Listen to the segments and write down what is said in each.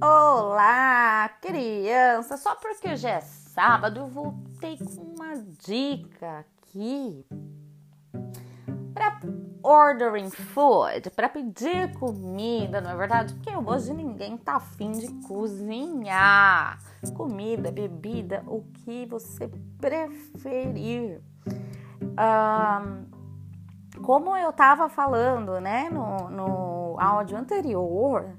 Olá, criança! Só porque hoje é sábado, eu voltei com uma dica aqui para ordering food, para pedir comida, não é verdade? Porque hoje ninguém tá afim de cozinhar. Comida, bebida, o que você preferir. Um, como eu tava falando, né, no, no áudio anterior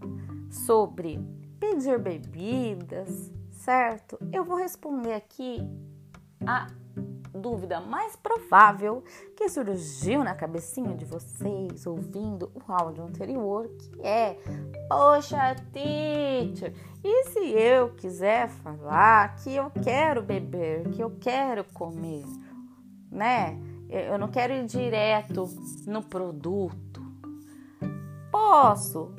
sobre pedir bebidas, certo? Eu vou responder aqui a dúvida mais provável que surgiu na cabecinha de vocês ouvindo o áudio anterior, que é: Poxa, teacher, e se eu quiser falar que eu quero beber, que eu quero comer, né? Eu não quero ir direto no produto. Posso?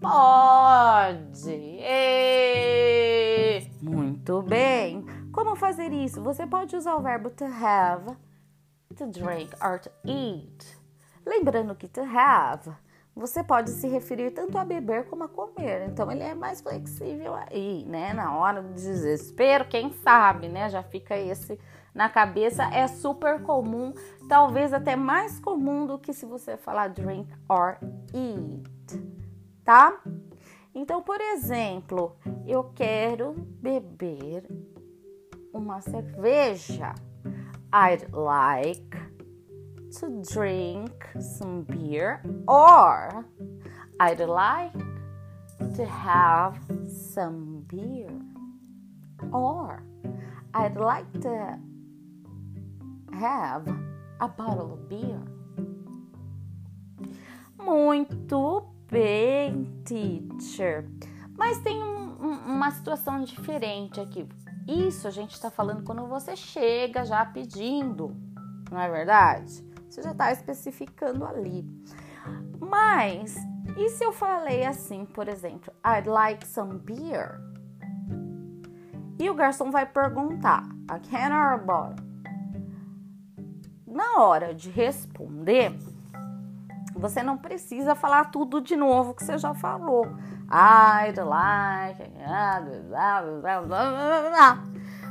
Pode! E... Muito bem! Como fazer isso? Você pode usar o verbo to have, to drink or to eat. Lembrando que to have você pode se referir tanto a beber como a comer. Então ele é mais flexível aí, né? Na hora do desespero, quem sabe, né? Já fica esse na cabeça. É super comum, talvez até mais comum do que se você falar drink or eat tá? Então, por exemplo, eu quero beber uma cerveja. I'd like to drink some beer or I'd like to have some beer or I'd like to have a bottle of beer. Muito bem, teacher. Mas tem um, um, uma situação diferente aqui. Isso a gente está falando quando você chega já pedindo, não é verdade? Você já está especificando ali. Mas, e se eu falei assim, por exemplo, I'd like some beer? E o garçom vai perguntar, a can or a bottle? Na hora de responder, você não precisa falar tudo de novo que você já falou. I'd like.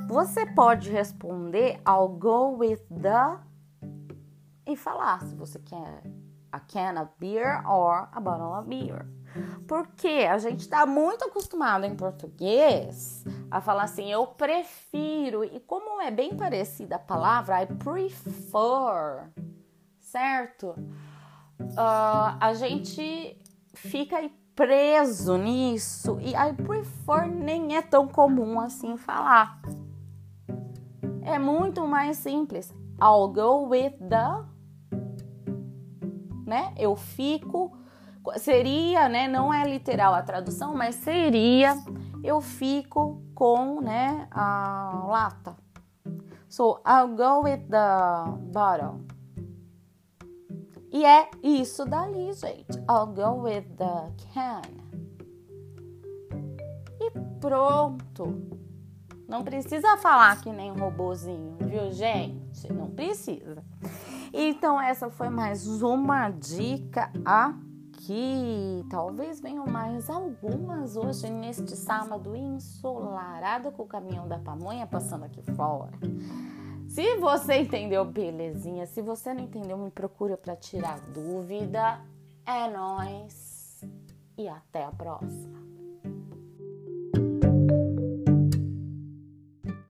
Você pode responder I'll go with the e falar se você quer a can of beer or a bottle of beer. Porque a gente está muito acostumado em português a falar assim, eu prefiro. E como é bem parecida a palavra, I prefer, certo? Uh, a gente fica preso nisso e I prefer nem é tão comum assim falar. É muito mais simples. I'll go with the, né? Eu fico seria, né? Não é literal a tradução, mas seria eu fico com, né? A lata. So I'll go with the bottle. E é isso dali, gente. I'll go with the can. E pronto. Não precisa falar que nem um robozinho, viu, gente? Não precisa. Então, essa foi mais uma dica aqui. Talvez venham mais algumas hoje, neste sábado ensolarado, com o caminhão da pamonha passando aqui fora. Se você entendeu, belezinha. Se você não entendeu, me procura para tirar dúvida. É nós e até a próxima.